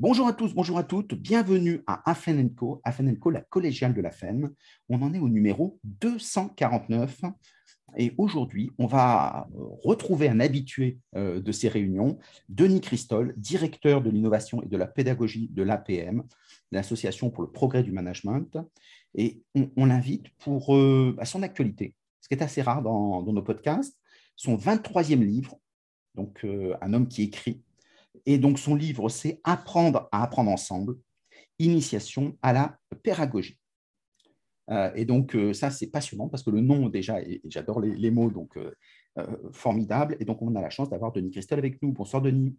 Bonjour à tous, bonjour à toutes, bienvenue à Afen Co, Afen Co, la collégiale de la FEN. On en est au numéro 249 et aujourd'hui, on va retrouver un habitué euh, de ces réunions, Denis Christol, directeur de l'innovation et de la pédagogie de l'APM, l'Association pour le progrès du management. Et on, l'invite pour euh, son actualité, ce qui est assez rare dans, nos podcasts, son 23e livre, donc euh, un homme qui écrit. Et donc son livre, c'est Apprendre à apprendre ensemble, initiation à la pédagogie. Euh, et donc, euh, ça, c'est passionnant parce que le nom, déjà, et, j'adore les, mots, donc euh, formidable. Et donc, on a la chance d'avoir Denis Christelle avec nous. Bonsoir, Denis.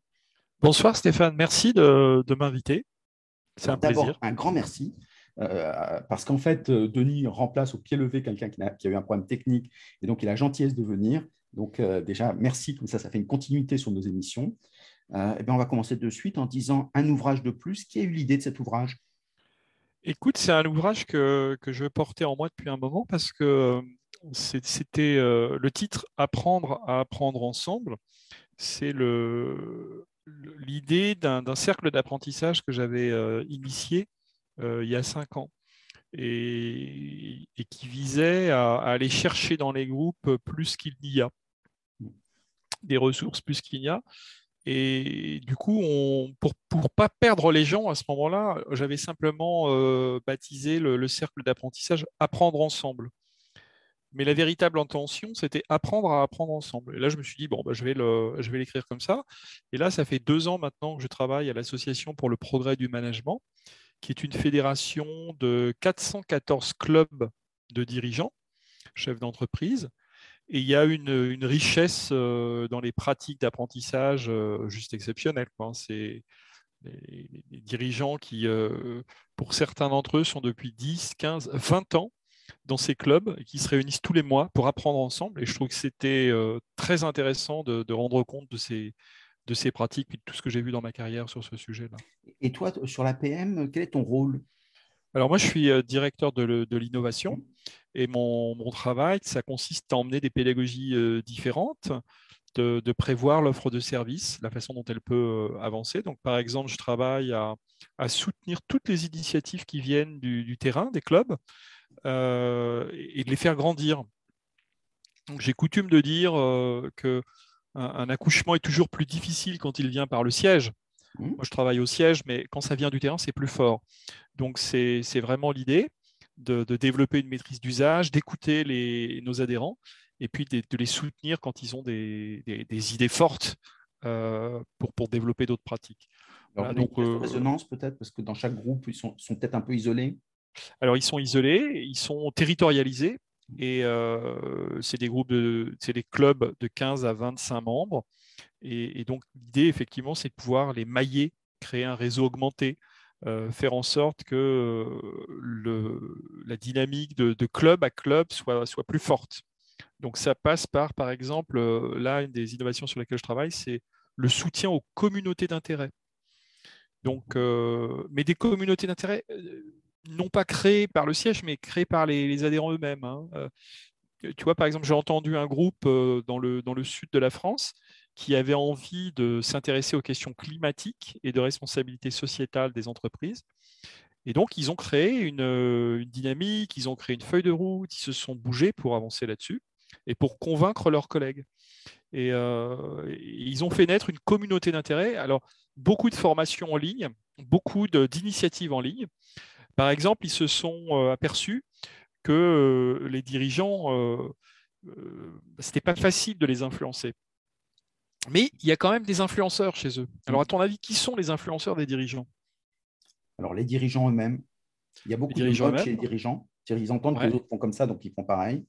Bonsoir, Stéphane. Merci de, m'inviter. C'est un plaisir. Un grand merci. parce qu'en fait, Denis remplace au pied levé quelqu'un qui, qui, a eu un problème technique et donc il a la gentillesse de venir. Donc, déjà, merci. Comme ça, ça fait une continuité sur nos émissions. Et eh bien, on va commencer de suite en disant un ouvrage de plus. Qui a eu l'idée de cet ouvrage? Écoute, c'est un ouvrage que, je portais en moi depuis un moment parce que euh, c'était euh, le titre Apprendre à apprendre ensemble. C'est l'idée d'un cercle d'apprentissage que j'avais euh, initié il y a cinq ans et, qui visait à, aller chercher dans les groupes plus qu'il n'y a, des ressources plus qu'il n'y a, et du coup, pour ne pas perdre les gens à ce moment-là, j'avais simplement euh, baptisé le, cercle d'apprentissage Apprendre ensemble. Mais la véritable intention, c'était apprendre à apprendre ensemble. Et là, je me suis dit, bon, bah, je vais l'écrire comme ça. Et là, ça fait deux ans maintenant que je travaille à l'Association pour le progrès du management, qui est une fédération de 414 clubs de dirigeants, chefs d'entreprise, et il y a une, richesse euh, dans les pratiques d'apprentissage euh, juste exceptionnelle. C'est les, dirigeants qui, euh, pour certains d'entre eux, sont depuis 10, 15, 20 ans dans ces clubs et qui se réunissent tous les mois pour apprendre ensemble. Et je trouve que c'était très intéressant de, rendre compte de ces, de ces pratiques et de tout ce que j'ai vu dans ma carrière sur ce sujet-là. Et toi, sur l'APM, quel est ton rôle? Alors moi, je suis directeur de l'innovation. Et mon, travail, ça consiste à emmener des pédagogies euh, différentes, de, prévoir l'offre de service, la façon dont elle peut euh, avancer. Donc, par exemple, je travaille à, soutenir toutes les initiatives qui viennent du, terrain, des clubs, euh, et de les faire grandir. J'ai coutume de dire que un, accouchement est toujours plus difficile quand il vient par le siège. Mmh. Moi, je travaille au siège, mais quand ça vient du terrain, c'est plus fort. Donc, c'est vraiment l'idée de, développer une maîtrise d'usage, d'écouter nos adhérents et puis de, les soutenir quand ils ont des, idées fortes euh, pour, pour développer d'autres pratiques. Alors, donc, euh, résonance peut-être, parce que dans chaque groupe, ils sont, sont peut-être un peu isolés Alors, ils sont isolés, ils sont territorialisés, et euh, c'est des groupes de, c'est des clubs de 15 à 25 membres. Et, et donc, l'idée, effectivement, c'est de pouvoir les mailler, créer un réseau augmenté, euh, faire en sorte que euh, la dynamique de, club à club soit, soit plus forte. Donc ça passe par, par exemple, euh, là, une des innovations sur lesquelles je travaille, c'est le soutien aux communautés d'intérêt. Donc, mais des communautés d'intérêt non pas créées par le siège, mais créées par les, adhérents eux-mêmes. Hein. tu vois, par exemple, j'ai entendu un groupe dans, le, dans le sud de la France qui avaient envie de s'intéresser aux questions climatiques et de responsabilité sociétale des entreprises. Et donc, ils ont créé une, dynamique, ils ont créé une feuille de route, ils se sont bougés pour avancer là-dessus et pour convaincre leurs collègues. Et euh, ils ont fait naître une communauté d'intérêt. Alors, beaucoup de formations en ligne, beaucoup d'initiatives en ligne. Par exemple, ils se sont euh, aperçus que euh, les dirigeants, ce n'était pas facile de les influencer. Mais il y a quand même des influenceurs chez eux. Alors, à ton avis, qui sont les influenceurs des dirigeants? Alors, les dirigeants eux-mêmes. Il y a beaucoup de gens chez les dirigeants. Ils entendent que les autres font comme ça, donc ils font pareil.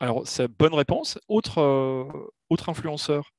Alors, c'est bonne réponse. Autre, euh, autre influenceur?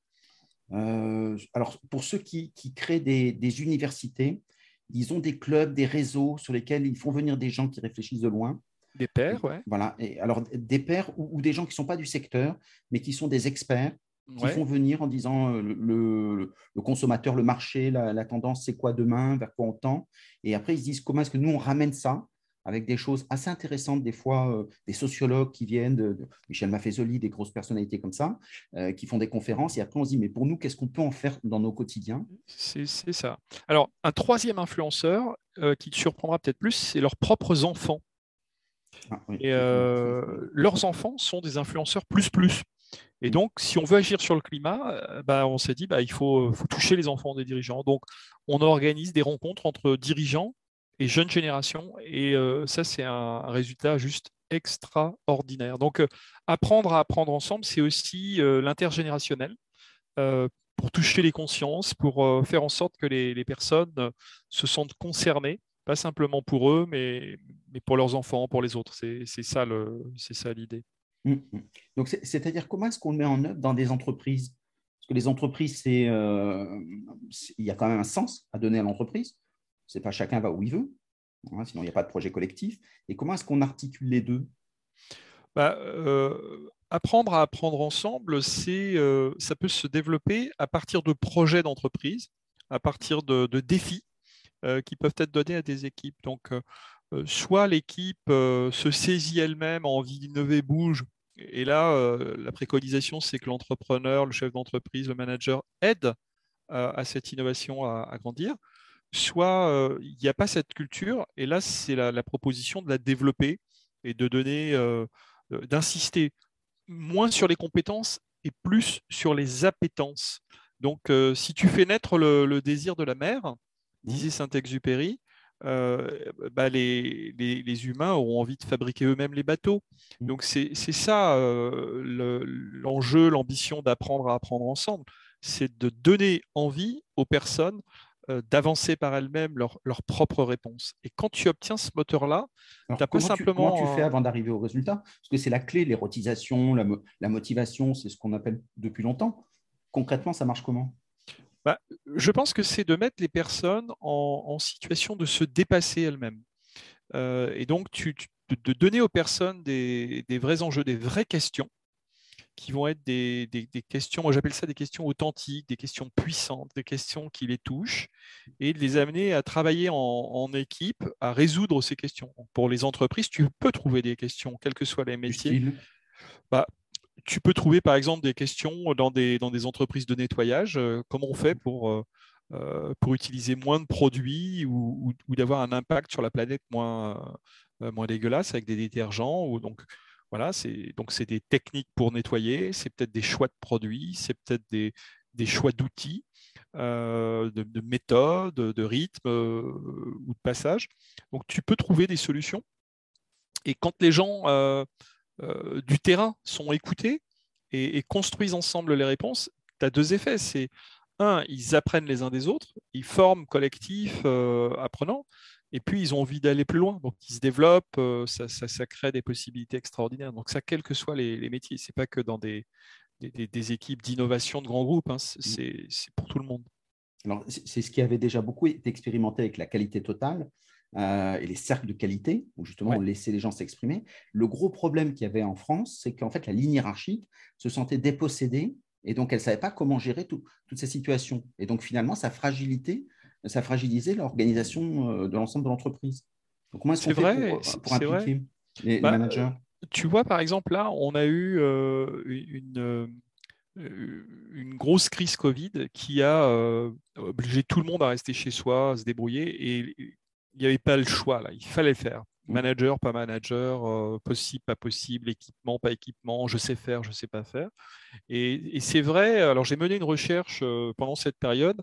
Euh, Alors, pour ceux qui, créent des, universités, ils ont des clubs, des réseaux sur lesquels ils font venir des gens qui réfléchissent de loin. Des pairs, oui. Voilà. Et alors, des pairs ou, des gens qui ne sont pas du secteur, mais qui sont des experts qui font venir en disant euh, le, consommateur, le marché, la, tendance, c'est quoi demain, vers quoi on tend. Et après, ils se disent comment est-ce que nous, on ramène ça avec des choses assez intéressantes, des fois euh, des sociologues qui viennent, de, Michel Maffezoli, des grosses personnalités comme ça, euh, qui font des conférences, et après on se dit, mais pour nous, qu'est-ce qu'on peut en faire dans nos quotidiens? C'est ça. Alors, un troisième influenceur euh, qui te surprendra peut-être plus, c'est leurs propres enfants. Ah et leurs enfants sont des influenceurs plus plus. Et donc, si on veut agir sur le climat, bah, on s'est dit, bah, il faut, toucher les enfants des dirigeants. Donc, on organise des rencontres entre dirigeants et jeunes générations. Et euh, ça, c'est un, résultat juste extraordinaire. Donc, euh, apprendre à apprendre ensemble, c'est aussi euh, l'intergénérationnel pour toucher les consciences, pour faire en sorte que les, personnes se sentent concernées, pas simplement pour eux, mais, mais pour leurs enfants, pour les autres. C'est ça l'idée. Mmh, mmh. Donc, c'est-à-dire comment est-ce qu'on le met en œuvre dans des entreprises? Parce que les entreprises, c'est, il y a quand même un sens à donner à l'entreprise. C'est pas chacun va où il veut, hein, sinon il n'y a pas de projet collectif. Et comment est-ce qu'on articule les deux? Bah, euh, Apprendre à apprendre ensemble, c'est, euh, ça peut se développer à partir de projets d'entreprise, à partir de, défis euh, qui peuvent être donnés à des équipes. Donc, soit l'équipe se saisit elle-même, a envie d'innover, bouge, et là, la préconisation, c'est que l'entrepreneur, le chef d'entreprise, le manager aide à cette innovation à grandir soit il n'y a pas cette culture, et là, c'est la, proposition de la développer et de donner, d'insister moins sur les compétences et plus sur les appétences. Donc, si tu fais naître le, désir de la mmh. disait Saint-Exupéry, bah, les, les, humains auront envie de fabriquer eux-mêmes les bateaux. Mmh. Donc, c'est ça l'enjeu, l'ambition d'apprendre à apprendre ensemble. C'est de donner envie aux personnes euh, d'avancer par elles-mêmes leurs leur propres réponses. Et quand tu obtiens ce moteur-là, tu n'as pas simplement. comment tu fais avant d'arriver au résultat? Parce que c'est la clé, l'érotisation, la, la motivation, c'est ce qu'on appelle depuis longtemps. Concrètement, ça marche comment? Bah, Je pense que c'est de mettre les personnes en, situation de se dépasser elles-mêmes. Euh, et donc, tu, de donner aux personnes des, des vrais enjeux, des vraies questions qui vont être des, questions, moi j'appelle ça des questions authentiques, des questions puissantes, des questions qui les touchent, et de les amener à travailler en, équipe, à résoudre ces questions. Pour les entreprises, tu peux trouver des questions, quels que soient les métiers. Bah, tu peux trouver par exemple des questions dans des, dans des entreprises de nettoyage, euh, comment on fait pour, euh, euh, pour utiliser moins de produits ou, d'avoir un impact sur la planète moins, moins dégueulasse avec des détergents. Ou, donc, voilà, c'est donc c'est des techniques pour nettoyer, c'est peut-être des choix de produits, c'est peut-être des, choix d'outils, euh, de, méthodes, de rythmes ou de passages. Donc tu peux trouver des solutions. Et quand les gens euh, du terrain sont écoutés et, construisent ensemble les réponses, tu as deux effets. C'est un, ils apprennent les uns des autres, ils forment collectif apprenant, et puis, ils ont envie d'aller plus loin. Donc, ils se développent, euh, ça, crée des possibilités extraordinaires. Donc, ça, quels que soient les, métiers. Ce n'est pas que dans des, équipes d'innovation de grands groupes, hein. c'est pour tout le monde. Alors, c'est ce qui avait déjà beaucoup été expérimenté avec la qualité totale euh, et les cercles de qualité, où justement on laissait les gens s'exprimer. Le gros problème qu'il y avait en France, c'est qu'en fait, la ligne hiérarchique se sentait dépossédée et donc elle ne savait pas comment gérer toutes ces situations. Et donc, finalement, sa fragilité ça fragilisait l'organisation euh, de l'ensemble de l'entreprise. Donc, comment est-ce qu'on fait pour, euh, impliquer les, bah, managers? Tu vois, par exemple, là, on a eu euh, une, une grosse crise Covid qui a obligé tout le monde à rester chez soi, à se débrouiller, et il n'y avait pas le choix, là, il fallait le faire. Mmh. Manager, pas manager, possible, pas possible, équipement, pas équipement, je sais faire, je ne sais pas faire. Et, et c'est vrai, alors j'ai mené une recherche pendant cette période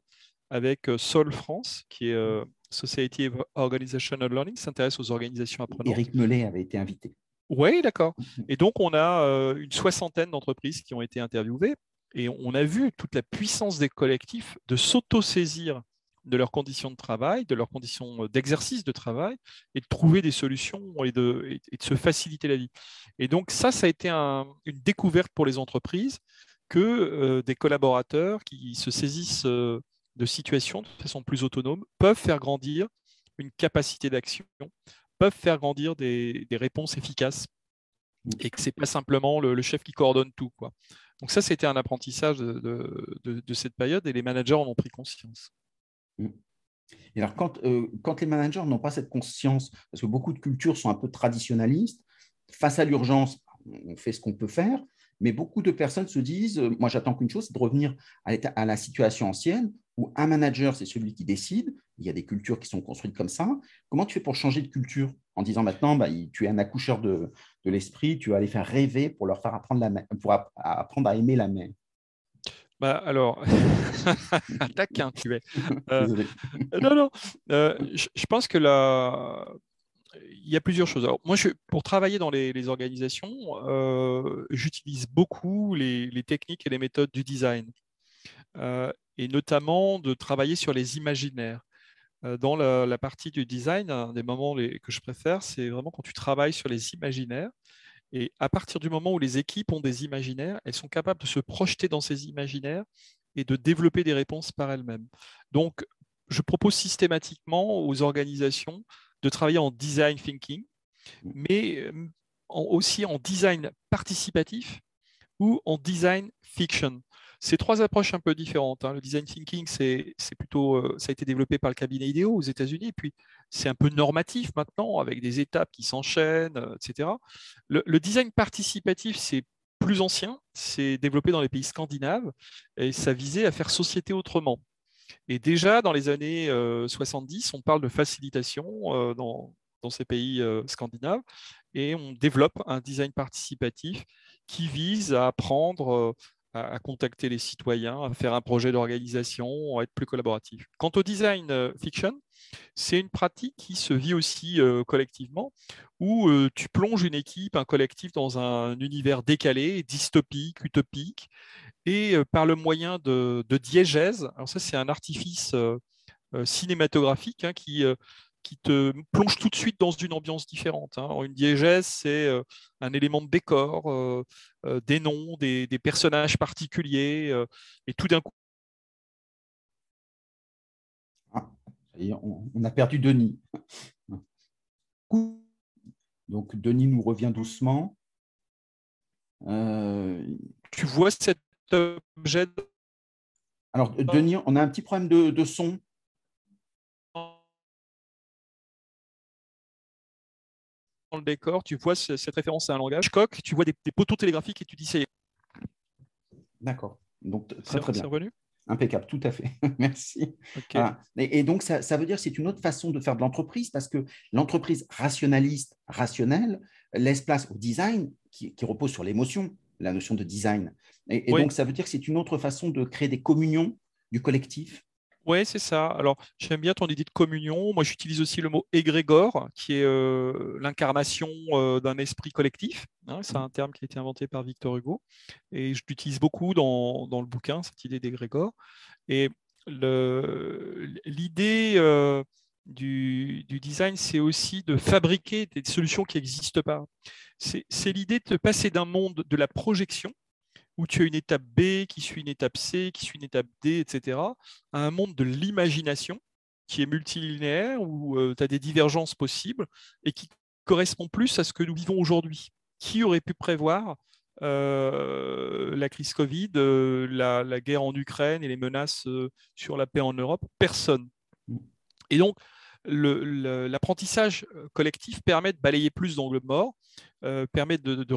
avec euh, Sol France, qui est euh, Society of Organizational Learning, s'intéresse aux organisations apprenantes. Éric Mellet avait été invité. Oui, d'accord. Mhm. Et donc, on a euh, une soixantaine d'entreprises qui ont été interviewées et on a vu toute la puissance des collectifs de s'auto-saisir de leurs conditions de travail, de leurs conditions d'exercice de travail et de trouver des solutions et de, se faciliter la vie. Et donc, ça, ça a été une découverte pour les entreprises que des collaborateurs qui se saisissent de situations de façon plus autonome peuvent faire grandir une capacité d'action, peuvent faire grandir des, réponses efficaces et que ce n'est pas simplement le, chef qui coordonne tout. Quoi. Donc ça, c'était un apprentissage de, cette période et les managers en ont pris conscience. Mmh. Et alors, quand, quand les managers n'ont pas cette conscience, parce que beaucoup de cultures sont un peu traditionnalistes, face à l'urgence, on fait ce qu'on peut faire, mais beaucoup de personnes se disent, moi j'attends qu'une chose, c'est de revenir à, la situation ancienne où un manager, c'est celui qui décide. Il y a des cultures qui sont construites comme ça. Comment tu fais pour changer de culture en disant maintenant, bah, tu es un accoucheur de, de l'esprit, tu vas les faire rêver pour leur faire apprendre, la pour apprendre à aimer la mer? Bah, alors, taquin, tu es. Euh, non, non. Euh, je, pense que là, il y a plusieurs choses. moi, je, pour travailler dans les, organisations, euh, j'utilise beaucoup les, les, techniques et les méthodes du design et notamment de travailler sur les imaginaires. Euh, dans la, partie du design, un des moments que je préfère, c'est vraiment quand tu travailles sur les imaginaires. Et à partir du moment où les équipes ont des imaginaires, elles sont capables de se projeter dans ces imaginaires et de développer des réponses par elles-mêmes. Donc, je propose systématiquement aux organisations de travailler en design thinking, mais euh, aussi en design participatif ou en design fiction. C'est trois approches un peu différentes. Hein. Le design thinking, c'est plutôt, euh, ça a été développé par le cabinet IDEO aux États-Unis, puis c'est un peu normatif maintenant, avec des étapes qui s'enchaînent, euh, etc. Le, design participatif, c'est plus ancien, c'est développé dans les pays scandinaves, et ça visait à faire société autrement. Et déjà, dans les années 70, euh, on parle de facilitation dans, dans, ces pays scandinaves, et on développe un design participatif qui vise à apprendre à, contacter les citoyens, à faire un projet d'organisation, à être plus collaboratif. Quant au design euh, fiction, c'est une pratique qui se vit aussi euh, collectivement, où euh, tu plonges une équipe, un collectif dans un univers décalé, dystopique, utopique, et par le moyen de, diégèse, alors ça c'est un artifice cinématographique hein, qui qui te plonge tout de suite dans une ambiance différente. Hein. Une diégèse, c'est euh, un élément de décor, euh, euh, des noms, des, personnages particuliers, et tout d'un coup. Ah, on, a perdu Denis. Donc Denis nous revient doucement. Tu vois cet objet Alors Denis, on a un petit problème de son. Le décor, tu vois cette référence à un langage. Coq, tu vois des, poteaux télégraphiques et tu dis c'est. D'accord. Donc très très bien. revenu? Impeccable, tout à fait. Merci. Et, donc, ça, veut dire que c'est une autre façon de faire de l'entreprise parce que l'entreprise rationaliste, rationnelle, laisse place au design qui, repose sur l'émotion, la notion de design. Et, donc, ça veut dire que c'est une autre façon de créer des communions du collectif oui, c'est ça. Alors, j'aime bien ton idée de communion. Moi, j'utilise aussi le mot égrégore, qui est euh, l'incarnation euh, d'un esprit collectif. Hein. c'est mmh. un terme qui a été inventé par Victor Hugo. Et je l'utilise beaucoup dans, le bouquin, cette idée d'égrégore. Et l'idée euh, du, du, design, c'est aussi de fabriquer des solutions qui n'existent pas. C'est l'idée de passer d'un monde de la projection, où tu as une étape B qui suit une étape C, qui suit une étape D, etc., à un monde de l'imagination qui est multilinéaire, où euh, tu as des divergences possibles et qui correspond plus à ce que nous vivons aujourd'hui. Qui aurait pu prévoir euh, la crise Covid, euh, la, guerre en Ukraine et les menaces sur la paix en Europe? Personne. Et donc, l'apprentissage collectif permet de balayer plus d'angles morts, permet de, de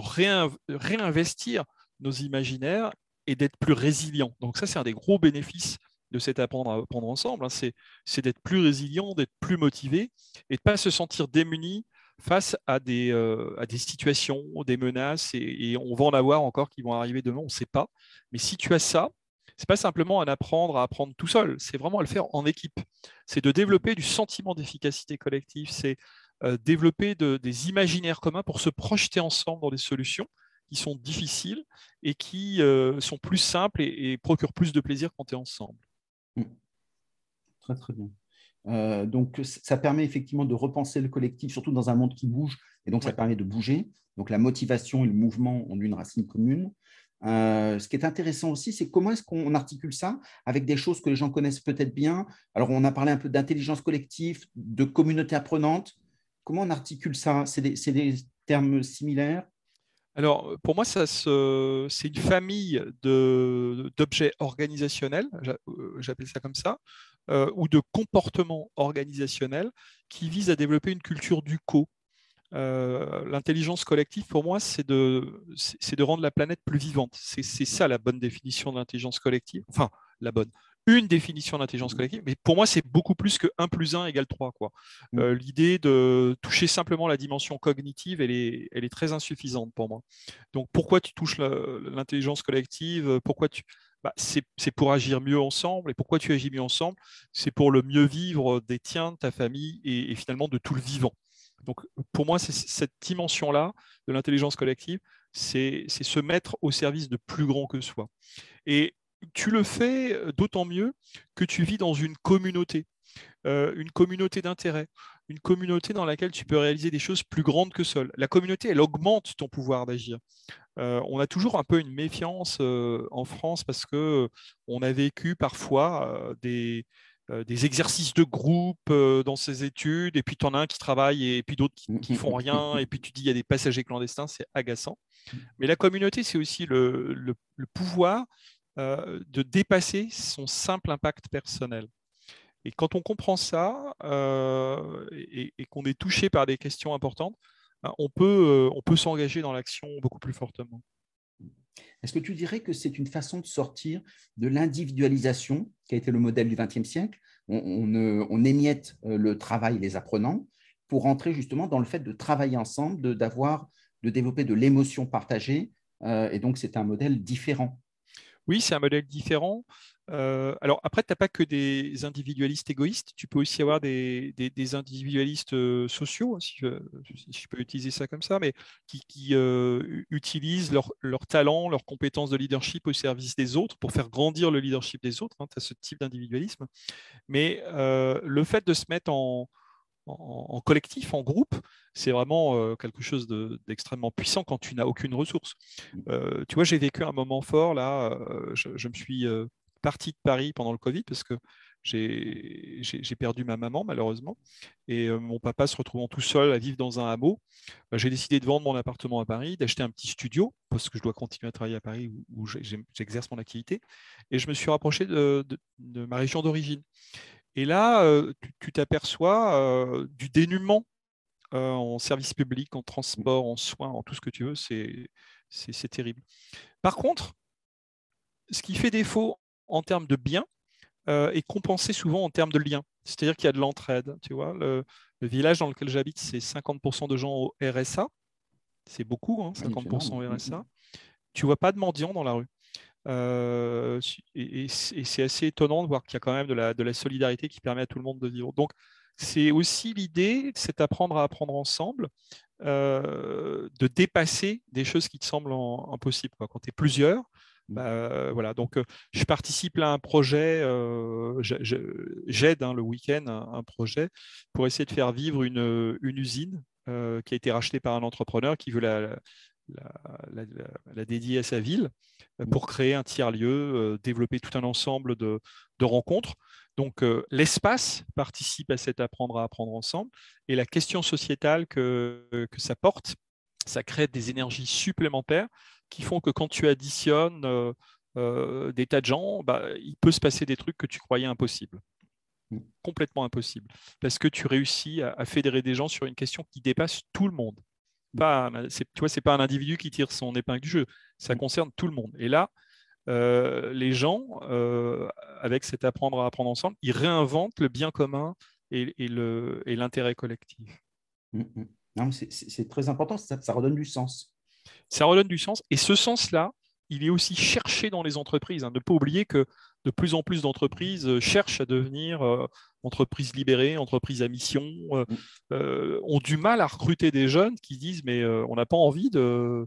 réinvestir nos imaginaires et d'être plus résilients. Donc ça, c'est un des gros bénéfices de cet apprendre à apprendre ensemble, hein. c'est d'être plus résilient, d'être plus motivé et de ne pas se sentir démuni face à des, euh, situations, des menaces, et, on va en avoir encore qui vont arriver demain, on ne sait pas. Mais si tu as ça, c'est pas simplement un apprendre à apprendre tout seul, c'est vraiment à le faire en équipe. C'est de développer du sentiment d'efficacité collective, c'est euh, développer des imaginaires communs pour se projeter ensemble dans des solutions qui sont difficiles et qui euh, sont plus simples et, procurent plus de plaisir quand tu es ensemble. Mmh. Très, très bien. Euh, donc, ça permet effectivement de repenser le collectif, surtout dans un monde qui bouge, et donc ça permet de bouger. Donc, la motivation et le mouvement ont une racine commune. Euh, ce qui est intéressant aussi, c'est comment est-ce qu'on articule ça avec des choses que les gens connaissent peut-être bien. Alors, on a parlé un peu d'intelligence collective, de communauté apprenante. Comment on articule ça? C'est des, des, termes similaires? Alors, pour moi, c'est une famille d'objets organisationnels, euh, j'appelle ça comme ça, ou de comportement organisationnel qui vise à développer une culture du co. L'intelligence collective, pour moi, c'est de, de rendre la planète plus vivante. C'est ça la bonne définition de l'intelligence collective. Enfin, la bonne une définition d'intelligence collective, mais pour moi, c'est beaucoup plus que 1 plus 1 égale 3. Quoi. Mm. Euh, l'idée de toucher simplement la dimension cognitive, elle est, elle est très insuffisante pour moi. Donc, pourquoi tu touches l'intelligence collective Pourquoi tu... Bah, c'est pour agir mieux ensemble. Et pourquoi tu agis mieux ensemble? C'est pour le mieux vivre des tiens, de ta famille et, finalement de tout le vivant. Donc, pour moi, c'est cette dimension-là de l'intelligence collective, c'est se mettre au service de plus grand que soi. Et tu le fais euh, d'autant mieux que tu vis dans une communauté, euh, une communauté d'intérêt, une communauté dans laquelle tu peux réaliser des choses plus grandes que seul. La communauté, elle augmente ton pouvoir d'agir. Euh, on a toujours un peu une méfiance en France parce que on a vécu parfois des, des exercices de groupe dans ses études, et puis tu en as un qui travaille et puis d'autres qui, ne font rien, et puis tu dis il y a des passagers clandestins, c'est agaçant. Mais la communauté, c'est aussi le, le, pouvoir euh, de dépasser son simple impact personnel. Et quand on comprend ça euh, et, qu'on est touché par des questions importantes, ben, on peut, euh, on peut s'engager dans l'action beaucoup plus fortement. Est-ce que tu dirais que c'est une façon de sortir de l'individualisation qui a été le modèle du XXe siècle? On, émiette le travail, les apprenants, pour entrer justement dans le fait de travailler ensemble, d'avoir, de, développer de l'émotion partagée. et donc, c'est un modèle différent. Oui, c'est un modèle différent. Euh, alors après, tu n'as pas que des individualistes égoïstes, tu peux aussi avoir des, individualistes euh, sociaux, hein, si je, peux utiliser ça comme ça, mais qui, euh, utilisent leur, talent, leurs compétences de leadership au service des autres pour faire grandir le leadership des autres. Hein, tu as ce type d'individualisme. Mais le fait de se mettre en, en, collectif, en groupe, c'est vraiment euh, quelque chose d'extrêmement puissant quand tu n'as aucune ressource. Mmh. Euh, tu vois, j'ai vécu un moment fort là. Euh, je, me suis parti de Paris pendant le Covid parce que j'ai perdu ma maman malheureusement et mon papa se retrouvant tout seul à vivre dans un hameau, j'ai décidé de vendre mon appartement à Paris, d'acheter un petit studio parce que je dois continuer à travailler à Paris où, j'exerce mon activité et je me suis rapproché de ma région d'origine. Et là, euh, tu t'aperçois euh, du dénuement euh, en service public, en transport, en soins, en tout ce que tu veux. C'est terrible. Par contre, ce qui fait défaut en termes de biens est compensé souvent en termes de liens. C'est-à-dire qu'il y a de l'entraide. Tu vois, le, village dans lequel j'habite, c'est 50% de gens au RSA. C'est beaucoup, 50% hein, au RSA. Tu vois pas de mendiants dans la rue. Euh, et, c'est assez étonnant de voir qu'il y a quand même de la, de la, solidarité qui permet à tout le monde de vivre. Donc, c'est aussi l'idée, c'est apprendre à apprendre ensemble, euh, de dépasser des choses qui te semblent impossibles. Quand tu es plusieurs, mmh. bah, voilà. Donc, je participe à un projet, j'aide hein, le week-end un, un, projet pour essayer de faire vivre une, une usine qui a été rachetée par un entrepreneur qui veut la, la, la, dédier à sa ville euh, pour créer un tiers-lieu, euh, développer tout un ensemble de, rencontres. Donc euh, l'espace participe à cet apprendre à apprendre ensemble. Et la question sociétale que, que ça porte, ça crée des énergies supplémentaires qui font que quand tu additionnes des tas de gens, bah, il peut se passer des trucs que tu croyais impossibles. Complètement impossibles. Parce que tu réussis à, fédérer des gens sur une question qui dépasse tout le monde pas, tu vois, c'est pas un individu qui tire son épingle du jeu, ça mm. concerne tout le monde. Et là, euh, les gens, euh, avec cet apprendre à apprendre ensemble, ils réinventent le bien commun et, et l'intérêt collectif. Mm, mm. C'est très important, ça, ça, redonne du sens. Ça redonne du sens. Et ce sens-là, il est aussi cherché dans les entreprises. Hein. Ne pas oublier que de plus en plus d'entreprises euh, cherchent à devenir euh, entreprises libérées, entreprises à mission, euh, ont du mal à recruter des jeunes qui disent mais on n'a pas envie de...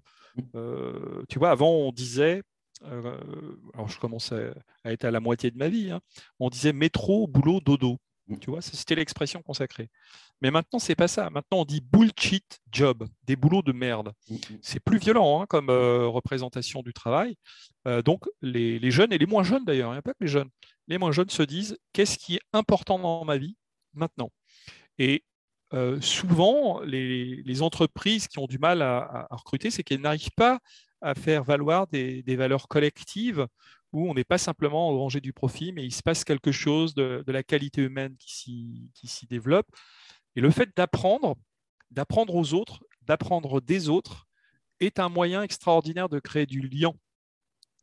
tu vois, avant on disait, alors je commence à, être à la moitié de ma vie, hein, on disait métro, boulot, dodo. Mm. Tu vois, c'était l'expression consacrée. Mais maintenant, c'est pas ça. Maintenant, on dit bullshit job, des boulots de merde. Mm, mm. C'est plus violent hein, comme euh, représentation du travail. Euh, donc, les, jeunes, et les moins jeunes d'ailleurs, il n'y a pas que les jeunes, les moins jeunes se disent qu'est-ce qui est important dans ma vie maintenant? Et euh, souvent, les, entreprises qui ont du mal à, recruter, c'est qu'elles n'arrivent pas à faire valoir des, des valeurs collectives où on n'est pas simplement au rangé du profit, mais il se passe quelque chose de, la qualité humaine qui s'y développe. Et le fait d'apprendre, d'apprendre aux autres, d'apprendre des autres, est un moyen extraordinaire de créer du lien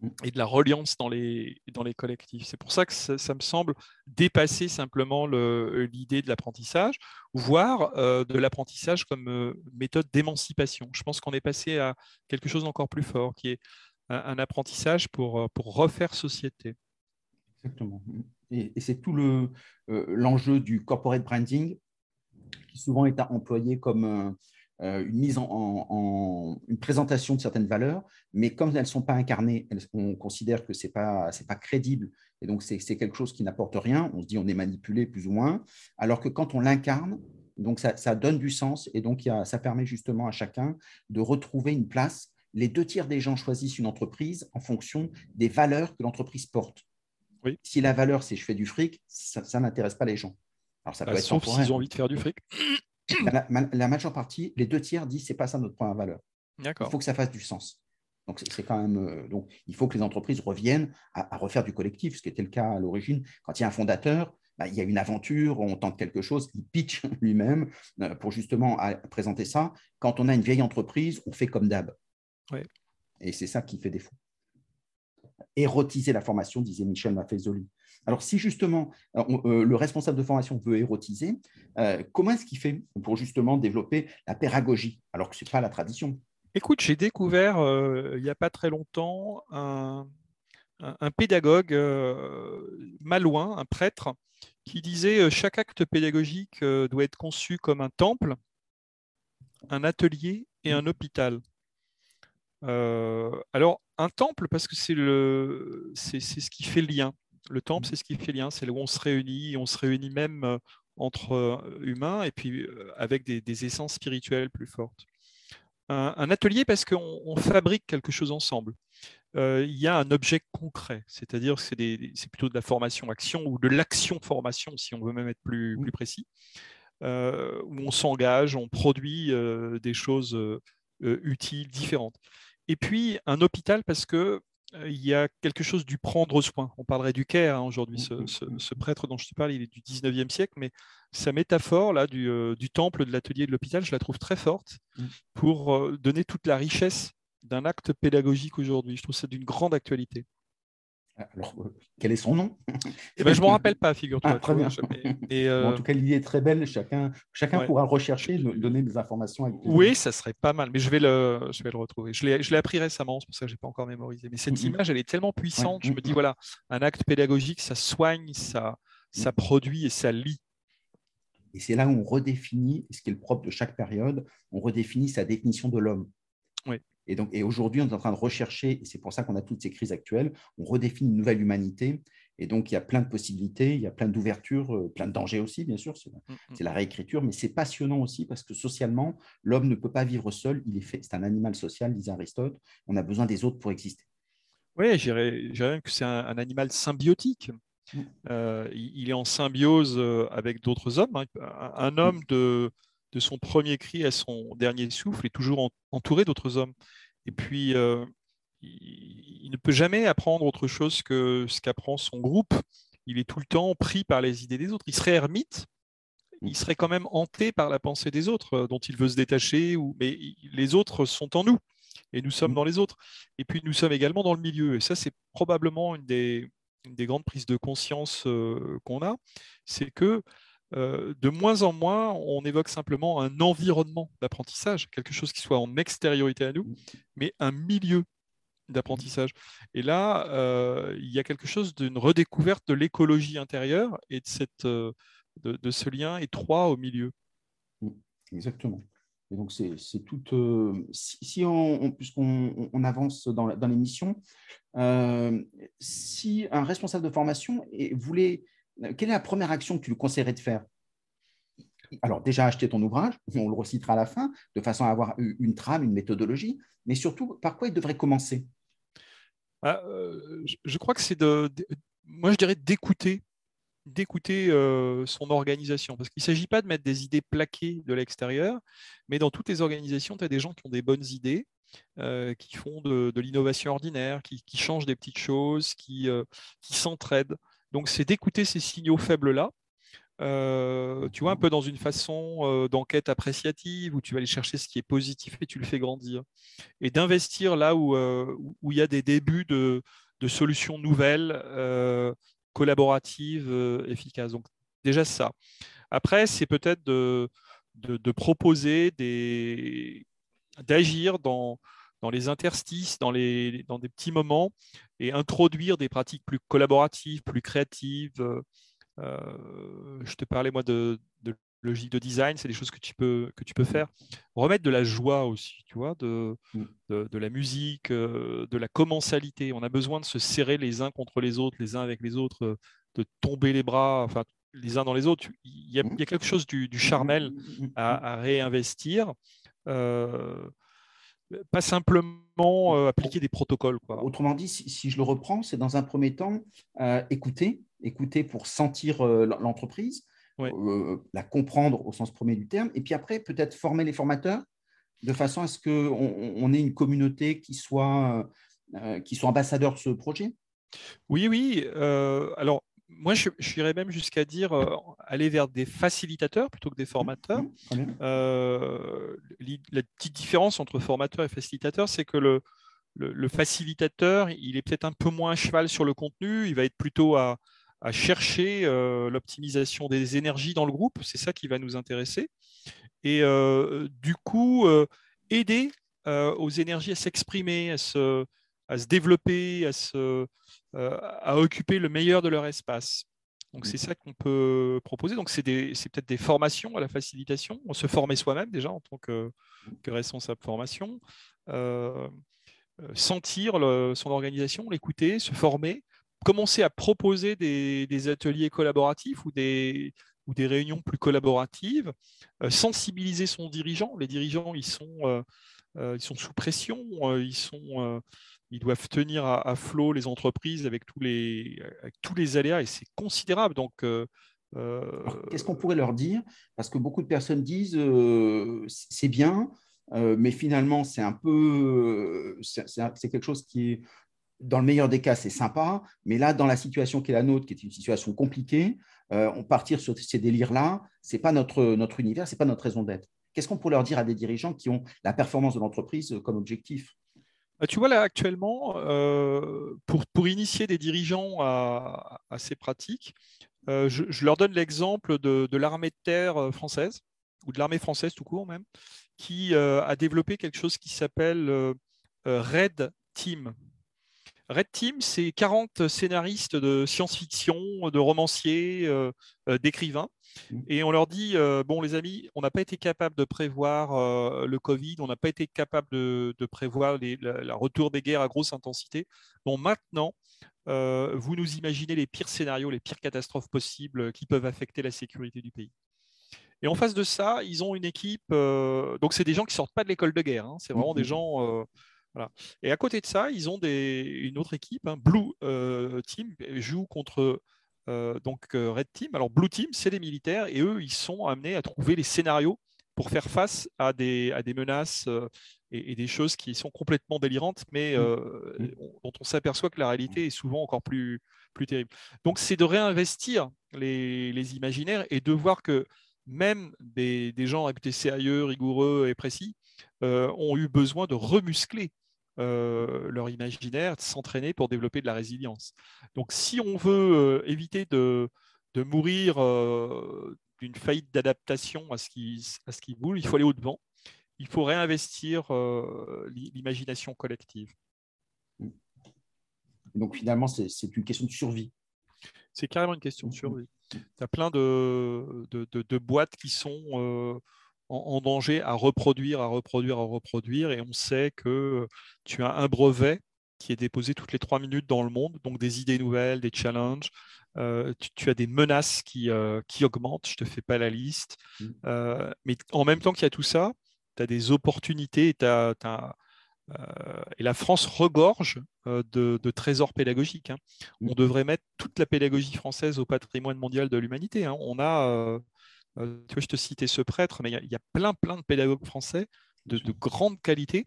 mm. et de la reliance dans les, dans les collectifs. C'est pour ça que ça, me semble dépasser simplement l'idée de l'apprentissage, voire euh, de l'apprentissage comme euh, méthode d'émancipation. Je pense qu'on est passé à quelque chose d'encore plus fort, qui est un, apprentissage pour, euh, pour refaire société. Exactement. Et, c'est tout l'enjeu du corporate branding, qui souvent est employé comme euh, une mise en, une présentation de certaines valeurs, mais comme elles ne sont pas incarnées, on considère que ce n'est pas, pas crédible, et donc c'est quelque chose qui n'apporte rien, on se dit on est manipulé plus ou moins, alors que quand on l'incarne, donc ça, ça, donne du sens, et donc ça permet justement à chacun de retrouver une place. Les deux tiers des gens choisissent une entreprise en fonction des valeurs que l'entreprise porte. Oui. Si la valeur, c'est je fais du fric, ça, n'intéresse pas les gens. Alors ça bah, peut être sauf s'ils ont envie de faire du fric. la, majeure partie, les deux tiers disent c'est pas ça notre de valeur. Il faut que ça fasse du sens. Donc, c'est quand même. Euh, donc, il faut que les entreprises reviennent à, refaire du collectif, ce qui était le cas à l'origine. Quand il y a un fondateur, bah, il y a une aventure, on tente quelque chose, il pitch lui-même euh, pour justement présenter ça. Quand on a une vieille entreprise, on fait comme d'hab. Et c'est ça qui fait défaut. Érotiser la formation, disait Michel Maffezoli. Alors, si justement euh, euh, le responsable de formation veut érotiser, euh, comment est-ce qu'il fait pour justement développer la pédagogie, alors que ce n'est pas la tradition? Écoute, j'ai découvert il n'y a pas très longtemps un, pédagogue malouin, un prêtre, qui disait chaque acte pédagogique doit être conçu comme un temple, un atelier et un hôpital. Alors, un temple, parce que c'est ce qui fait le lien. Le temple, c'est ce qui fait lien, c'est là où on se réunit, on se réunit même euh, entre euh, humains et puis euh, avec des, essences spirituelles plus fortes. Un, atelier parce qu'on fabrique quelque chose ensemble. il y a un objet concret, c'est-à-dire que c'est plutôt de la formation-action ou de l'action-formation, si on veut même être plus, plus précis, où on s'engage, on produit des choses utiles, différentes. Et puis un hôpital parce que euh, il y a quelque chose du prendre soin. On parlerait du care hein, aujourd'hui. Mmh, ce, mmh, mmh. prêtre dont je te parle, il est du 19e siècle, mais sa métaphore là, du, euh, temple, de l'atelier, de l'hôpital, je la trouve très forte pour euh, donner toute la richesse d'un acte pédagogique aujourd'hui. Je trouve ça d'une grande actualité. Alors, euh, quel est son nom? Eh ben, Je ne m'en rappelle pas, figure-toi. Ah, en tout cas, l'idée est très belle. Chacun, chacun pourra rechercher, donner des informations. Avec oui, ça serait pas mal, mais je vais le, je vais le retrouver. Je l'ai appris récemment, c'est pour ça que je n'ai pas encore mémorisé. Mais cette image, elle est tellement puissante. Je me dis, voilà, un acte pédagogique, ça soigne, ça, ça produit et ça lit. Et c'est là où on redéfinit, ce qui est le propre de chaque période, on redéfinit sa définition de l'homme. Oui. Et, donc, et aujourd'hui, on est en train de rechercher, et c'est pour ça qu'on a toutes ces crises actuelles, on redéfinit une nouvelle humanité. Et donc, il y a plein de possibilités, il y a plein d'ouvertures, euh, plein de dangers aussi, bien sûr. Mm, mm. C'est la réécriture, mais c'est passionnant aussi parce que socialement, l'homme ne peut pas vivre seul. Il est fait, c'est un animal social, disait Aristote. On a besoin des autres pour exister. Oui, je dirais que c'est un, animal symbiotique. Mm. Euh, il est en symbiose euh, avec d'autres hommes. Hein. Un, homme de, de son premier cri à son dernier souffle est toujours entouré d'autres hommes. Et puis, euh, il, ne peut jamais apprendre autre chose que ce qu'apprend son groupe. Il est tout le temps pris par les idées des autres. Il serait ermite, il serait quand même hanté par la pensée des autres, euh, dont il veut se détacher. Ou... Mais les autres sont en nous et nous sommes dans les autres. Et puis, nous sommes également dans le milieu. Et ça, c'est probablement une des, grandes prises de conscience euh, qu'on a. C'est que euh, de moins en moins, on évoque simplement un environnement d'apprentissage, quelque chose qui soit en extériorité à nous, mais un milieu d'apprentissage. Et là, euh, il y a quelque chose d'une redécouverte de l'écologie intérieure et de, cette, euh, de, ce lien étroit au milieu. Exactement. Et donc, c'est tout. si, on, puisqu'on on avance dans, l'émission, si un responsable de formation voulait quelle est la première action que tu lui conseillerais de faire? Alors déjà acheter ton ouvrage, on le recitera à la fin, de façon à avoir une trame, une méthodologie, mais surtout, par quoi il devrait commencer? Ah, euh, Je crois que c'est moi je dirais d'écouter, d'écouter son organisation. Parce qu'il ne s'agit pas de mettre des idées plaquées de l'extérieur, mais dans toutes les organisations, tu as des gens qui ont des bonnes idées, qui font de, l'innovation ordinaire, qui, changent des petites choses, qui s'entraident. Donc c'est d'écouter ces signaux faibles-là euh, tu vois, un peu dans une façon euh, d'enquête appréciative où tu vas aller chercher ce qui est positif et tu le fais grandir. Et d'investir là où, euh, il y a des débuts de, de solutions nouvelles, collaboratives, efficaces. Donc, déjà ça. Après, c'est peut-être de, de, de, proposer des d'agir dans, dans les interstices, dans, les, dans des petits moments et introduire des pratiques plus collaboratives, plus créatives euh, je te parlais, moi, de, logique de design, c'est des choses que tu peux, que tu peux faire. Remettre de la joie aussi, tu vois, de, mm. de, la musique, euh, de la commensalité. On a besoin de se serrer les uns contre les autres, les uns avec les autres, euh, de tomber les bras, enfin, les uns dans les autres. Il y a, il y a quelque chose du, charmel à, réinvestir. Pas simplement appliquer des protocoles. Quoi. Autrement dit, si, si je le reprends, c'est dans un premier temps écouter, écouter pour sentir euh, l'entreprise, euh, la comprendre au sens premier du terme, et puis après, peut-être former les formateurs de façon à ce qu'on on ait une communauté qui soit, euh, qui soit ambassadeur de ce projet Oui, oui. alors, moi, je, je irais même jusqu'à dire aller vers des facilitateurs plutôt que des formateurs. Mmh, la petite différence entre formateur et facilitateur, c'est que le, le, le, facilitateur, il est peut-être un peu moins cheval sur le contenu, il va être plutôt à, à chercher euh, l'optimisation des énergies dans le groupe. C'est ça qui va nous intéresser. Et euh, du coup, euh, aider aux énergies à s'exprimer, à se, à se, développer, à, se, à occuper le meilleur de leur espace. Donc c'est ça qu'on peut proposer. Donc c'est peut-être des formations à la facilitation. On se former soi-même déjà en tant que, que responsable formation. sentir son organisation, l'écouter, se former, commencer à proposer des, ateliers collaboratifs ou des, ou des réunions plus collaboratives, euh, sensibiliser son dirigeant. Les dirigeants, ils sont, euh, euh, ils sont sous pression, ils, sont, ils doivent tenir à, flot les entreprises avec tous les, avec tous les aléas et c'est considérable. Donc, Qu'est-ce qu'on pourrait leur dire? Parce que beaucoup de personnes disent c'est bien, mais finalement, c'est un peu, c'est quelque chose qui est dans le meilleur des cas, c'est sympa, mais là, dans la situation qui est la nôtre, qui est une situation compliquée, euh, on partir sur ces délires-là, ce n'est pas notre, notre univers, ce n'est pas notre raison d'être. Qu'est-ce qu'on pourrait leur dire à des dirigeants qui ont la performance de l'entreprise comme objectif? Tu vois, là, actuellement, euh, pour, initier des dirigeants à, ces pratiques, euh, je, leur donne l'exemple de, de l'armée de terre française, ou de l'armée française tout court même, qui a développé quelque chose qui s'appelle Red Team. Red Team, c'est 40 scénaristes de science-fiction, de romanciers, euh, euh, d'écrivains. Mmh. Et on leur dit, euh, bon les amis, on n'a pas été capable de prévoir le Covid, on n'a pas été capable de, prévoir le retour des guerres à grosse intensité. Bon, maintenant, vous nous imaginez les pires scénarios, les pires catastrophes possibles qui peuvent affecter la sécurité du pays. Et en face de ça, ils ont une équipe, donc c'est des gens qui sortent pas de l'école de guerre, hein. c'est vraiment des mmh. Et à côté de ça, ils ont une autre équipe, hein, Blue euh, Team, joue contre euh, donc euh, Red Team. Alors Blue Team, c'est des militaires et eux, ils sont amenés à trouver les scénarios pour faire face à des, à des menaces et, des choses qui sont complètement délirantes, mais mmh. Mmh. dont on s'aperçoit que la réalité est souvent encore plus, plus terrible. Donc c'est de réinvestir les, les, imaginaires et de voir que même des, des gens réputés sérieux, rigoureux et précis ont eu besoin de remuscler euh, leur imaginaire, s'entraîner pour développer de la résilience. Donc si on veut euh, éviter de, de mourir euh, d'une faillite d'adaptation à ce qui, à ce qui boule, il faut aller au-devant. Il faut réinvestir l'imagination collective. Donc finalement, c'est une question de survie. C'est carrément une question de survie. Tu as plein de, de, de, boîtes qui sont en, danger à reproduire, à reproduire, à reproduire. Et on sait que tu as un brevet qui est déposé toutes les trois minutes dans le monde, donc des idées nouvelles, des challenges. Euh, tu, as des menaces qui, euh, qui augmentent, je ne te fais pas la liste. Mmh. Euh, mais en même temps qu'il y a tout ça, tu as des opportunités, as, et la France regorge de, trésors pédagogiques. Hein. On devrait mettre toute la pédagogie française au patrimoine mondial de l'humanité. Hein. On a, tu vois, je te citais ce prêtre, mais il y, a plein, plein de pédagogues français de, grande qualité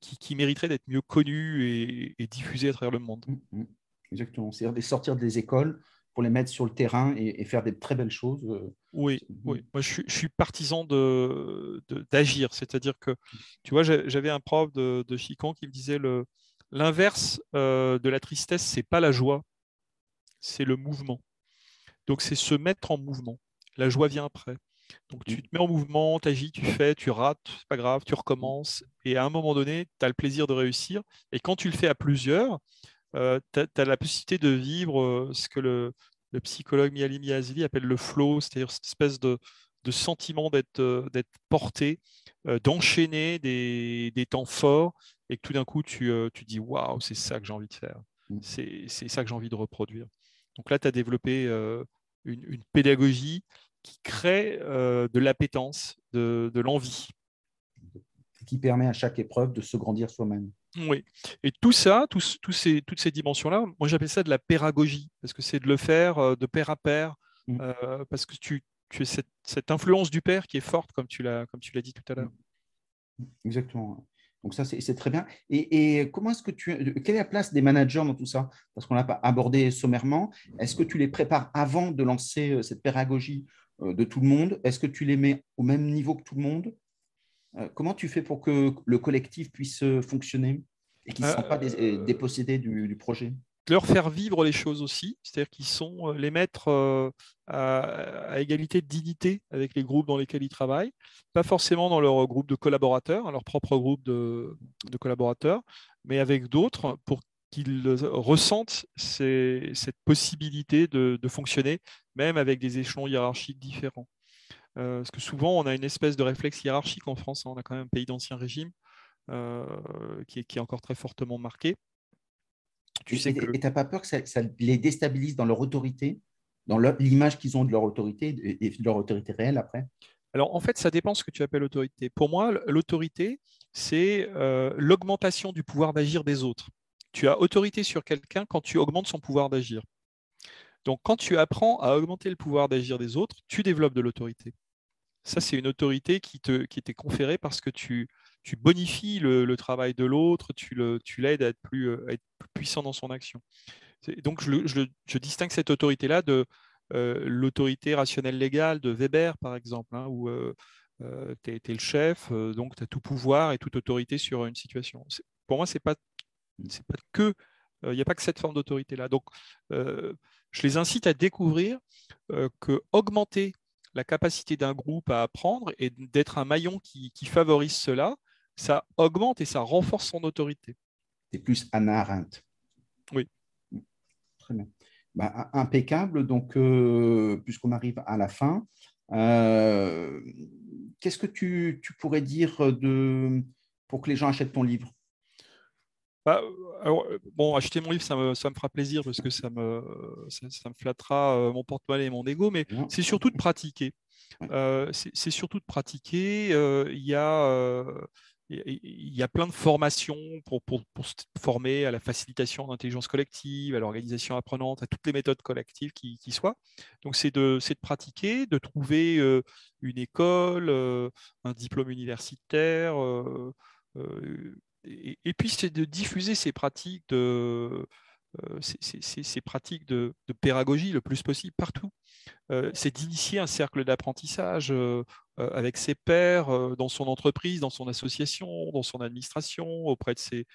qui, mériteraient d'être mieux connus et, diffusés à travers le monde. Mmh, mmh. Exactement. C'est-à-dire de sortir des écoles pour les mettre sur le terrain et, faire des très belles choses. Euh, oui, oui. Moi, je suis, partisan d'agir. De, d'agir C'est-à-dire que, tu vois, j'avais un prof de, de Chicon qui me disait le l'inverse euh, de la tristesse, c'est pas la joie, c'est le mouvement. Donc, c'est se mettre en mouvement. La joie vient après. Donc, tu te mets en mouvement, tu agis, tu fais, tu rates, c'est pas grave, tu recommences. Et à un moment donné, tu as le plaisir de réussir. Et quand tu le fais à plusieurs, euh, tu as, la possibilité de vivre euh, ce que le, psychologue Miali Miazili appelle le flow, c'est-à-dire cette espèce de, sentiment d'être euh, porté, d'enchaîner des, temps forts, et que tout d'un coup, tu, tu dis Waouh, c'est ça que j'ai envie de faire, mmh. c'est ça que j'ai envie de reproduire. Donc là, tu as développé une, pédagogie qui crée de l'appétence, de, de l'envie. Qui permet à chaque épreuve de se grandir soi-même. Oui. Et tout ça, ces, toutes ces dimensions-là, moi j'appelle ça de la pédagogie, parce que c'est de le faire euh, de pair à pair, mmh. euh, parce que tu, tu as cette, influence du père qui est forte, comme tu l'as dit tout à l'heure. Mmh. Exactement. Donc ça, c'est très bien. Et, comment est-ce que tu... Quelle est la place des managers dans tout ça? Parce qu'on l'a pas abordé sommairement. Est-ce que tu les prépares avant de lancer euh, cette pédagogie? De tout le monde? Est-ce que tu les mets au même niveau que tout le monde? Euh, comment tu fais pour que le collectif puisse euh, fonctionner et qu'ils ne soient pas euh, dépossédés du, projet? leur faire vivre les choses aussi, c'est-à-dire qu'ils sont les mettre à, égalité de dignité avec les groupes dans lesquels ils travaillent, pas forcément dans leur groupe de collaborateurs, leur propre groupe de, collaborateurs, mais avec d'autres pour qu'ils ressentent cette possibilité de, fonctionner, même avec des échelons hiérarchiques différents. Euh, parce que souvent, on a une espèce de réflexe hiérarchique en France. Hein. On a quand même un pays d'ancien régime euh, qui, est, encore très fortement marqué. Tu et sais tu n'as pas peur que ça, les déstabilise dans leur autorité, dans l'image qu'ils ont de leur autorité et de leur autorité réelle après? Alors, en fait, ça dépend de ce que tu appelles autorité. Pour moi, l'autorité, c'est euh, l'augmentation du pouvoir d'agir des autres. Tu as autorité sur quelqu'un quand tu augmentes son pouvoir d'agir. Donc, quand tu apprends à augmenter le pouvoir d'agir des autres, tu développes de l'autorité. Ça, c'est une autorité qui, te, qui t'est conférée parce que tu, tu bonifies le, travail de l'autre, tu, le, tu l'aides à être, plus, euh, être plus puissant dans son action. Donc, je, je, distingue cette autorité-là de euh, l'autorité rationnelle légale de Weber, par exemple, hein, où euh, tu es, le chef, donc tu as tout pouvoir et toute autorité sur une situation. pour moi, ce n'est pas, c'est pas que il n'y a pas que cette forme d'autorité-là. Donc, je les incite à découvrir que augmenter la capacité d'un groupe à apprendre et d'être un maillon qui, favorise cela, ça augmente et ça renforce son autorité. C'est plus Anna Arendt. Oui. Très bien. Bah, impeccable. Donc, euh, puisqu'on arrive à la fin, euh, qu'est-ce que tu, pourrais dire de, pour que les gens achètent ton livre? Bah, alors, bon, acheter mon livre, ça me, ça me, fera plaisir parce que ça me, ça, me flattera euh, mon porte-monnaie et mon ego, mais c'est surtout de pratiquer. Euh, c'est surtout de pratiquer. Euh, il y a il y a plein de formations pour, pour, pour, se former à la facilitation d'intelligence collective, à l'organisation apprenante, à toutes les méthodes collectives qui, qui soient. Donc, c'est de, de, pratiquer, de trouver une école, un diplôme universitaire, et, puis, c'est de diffuser ces pratiques de, euh, ces, pratiques de, pédagogie le plus possible partout. Euh, c'est d'initier un cercle d'apprentissage euh, avec ses pairs, dans son entreprise, dans son association, dans son administration, auprès de ses,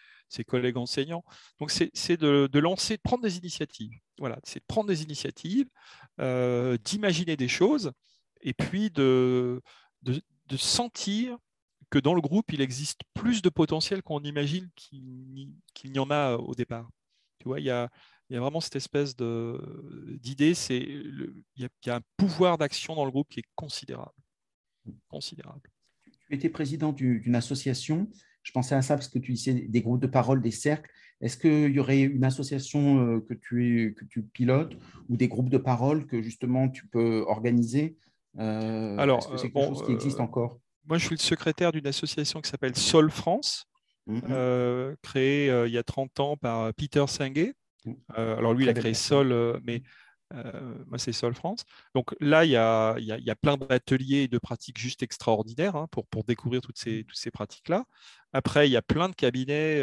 collègues enseignants. Donc, c'est de, lancer, de prendre des initiatives. Voilà, c'est de prendre des initiatives, d'imaginer des choses, et puis de, de, de sentir que dans le groupe, il existe plus de potentiel qu'on imagine qu'il n'y en a au départ. Tu vois, il y a, vraiment cette espèce d'idée, c'est il, y a un pouvoir d'action dans le groupe qui est considérable. considérable. Tu étais président d'une association. Je pensais à ça parce que tu disais des groupes de parole, des cercles. Est-ce qu'il y aurait une association euh, que tu, que tu pilotes ou des groupes de parole que justement tu peux organiser euh, Alors, est-ce que c'est quelque chose qui existe euh, encore? Moi, je suis le secrétaire d'une association qui s'appelle Sol France, mhm. créé il y a 30 ans par Peter Senge. Mhm. alors lui, il a créé Sol, mais moi, c'est Sol France. Donc là, il y a, il y a, plein d'ateliers et de pratiques juste extraordinaires hein, pour, pour découvrir toutes ces, toutes ces pratiques-là. Après, il y a plein de cabinets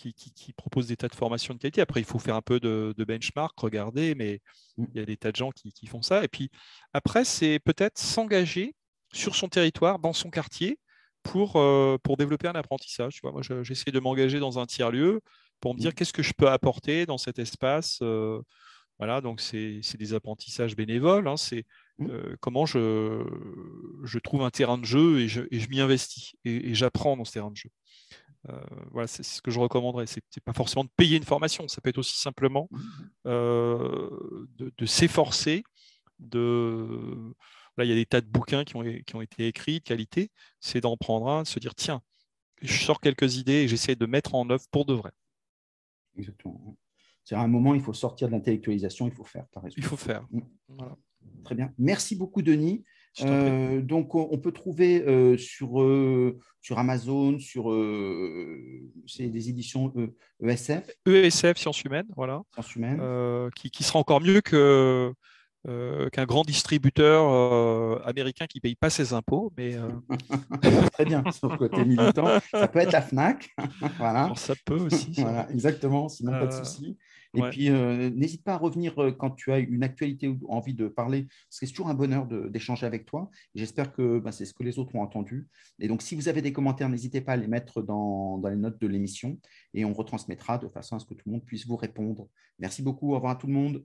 qui, qui, proposent des tas de formations de qualité. Après, il faut faire un peu de, benchmark, regarder, mais mmh. il y a des tas de gens qui, qui font ça. Et puis après, c'est peut-être s'engager sur son territoire, dans son quartier, pour, pour développer un apprentissage. Tu vois, moi, j'essaie de m'engager dans un tiers-lieu pour me dire mmh. qu'est-ce que je peux apporter dans cet espace. Voilà, donc c'est des apprentissages bénévoles. Hein, c'est mmh. comment je, je, trouve un terrain de jeu et je, je m'y investis et, j'apprends dans ce terrain de jeu. voilà, c'est ce que je recommanderais. Ce n'est pas forcément de payer une formation, ça peut être aussi simplement de, de s'efforcer. De... Là, il y a des tas de bouquins qui ont, qui ont été écrits, de qualité. C'est d'en prendre un, de se dire tiens, je sors quelques idées et j'essaie de mettre en œuvre pour de vrai. Exactement. C'est à un moment, il faut sortir de l'intellectualisation, il faut faire. Il faut faire. Mm. Très bien. Merci beaucoup, Denis. Euh, donc, on peut trouver euh, sur, euh, sur Amazon, sur c'est des éditions ESF. ESF, Sciences Humaines, voilà. Sciences Humaines. Qui, qui, sera encore mieux que, qu'un grand distributeur américain qui ne paye pas ses impôts. Mais, Très bien, sur le côté militant. Ça peut être la FNAC. voilà. ça peut aussi. voilà, exactement, sinon pas de souci. Et puis, euh, n'hésite pas à revenir euh, quand tu as une actualité ou envie de parler, parce que c'est toujours un bonheur d'échanger avec toi. J'espère que bah, c'est ce que les autres ont entendu. Et donc, si vous avez des commentaires, n'hésitez pas à les mettre dans, dans les notes de l'émission et on retransmettra de façon à ce que tout le monde puisse vous répondre. Merci beaucoup. Au revoir à tout le monde.